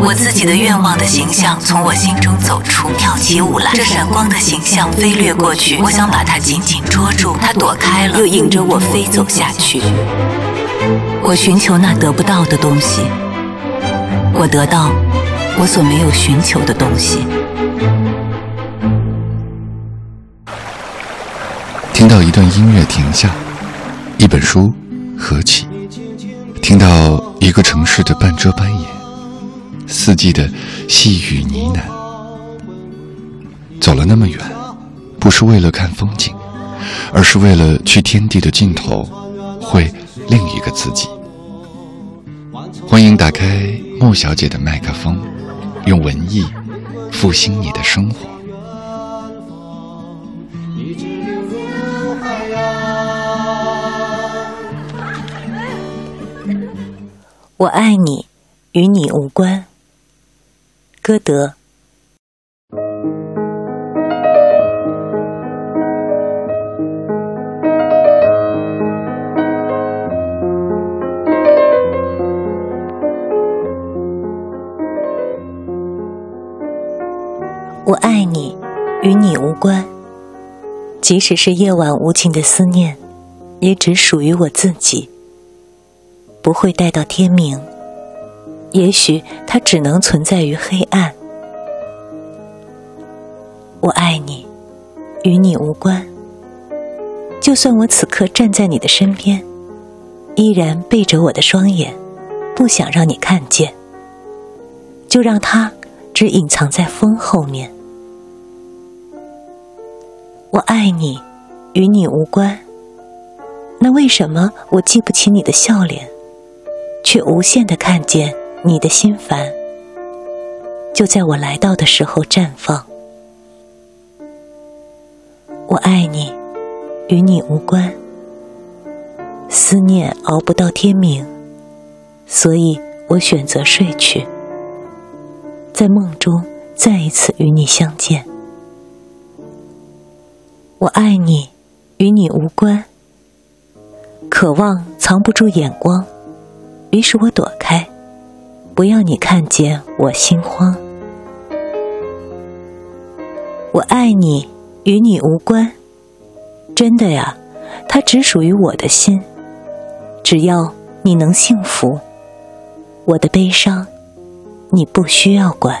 我自己的愿望的形象从我心中走出，跳起舞来。这闪光的形象飞掠过去，我想把它紧紧捉住，它躲开了，又引着我飞走下去。我寻求那得不到的东西，我得到我所没有寻求的东西。听到一段音乐停下，一本书合起，听到一个城市的半遮半掩。四季的细雨呢喃，走了那么远，不是为了看风景，而是为了去天地的尽头，会另一个自己。欢迎打开莫小姐的麦克风，用文艺复兴你的生活。我爱你，与你无关。歌德，我爱你，与你无关。即使是夜晚无情的思念，也只属于我自己，不会待到天明。也许它只能存在于黑暗。我爱你，与你无关。就算我此刻站在你的身边，依然背着我的双眼，不想让你看见。就让它只隐藏在风后面。我爱你，与你无关。那为什么我记不起你的笑脸，却无限的看见？你的心烦，就在我来到的时候绽放。我爱你，与你无关。思念熬不到天明，所以我选择睡去，在梦中再一次与你相见。我爱你，与你无关。渴望藏不住眼光，于是我躲。不要你看见我心慌，我爱你，与你无关。真的呀，它只属于我的心。只要你能幸福，我的悲伤，你不需要管。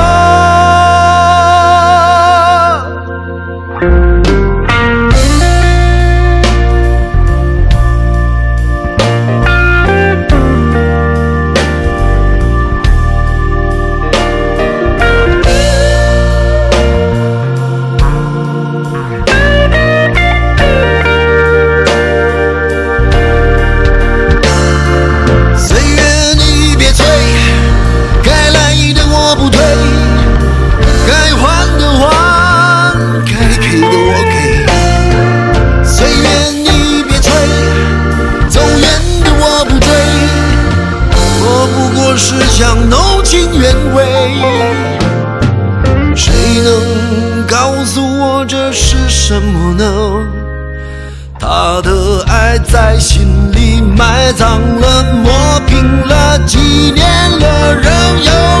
什么呢？他的爱在心里埋葬了，磨平了，几年了，仍有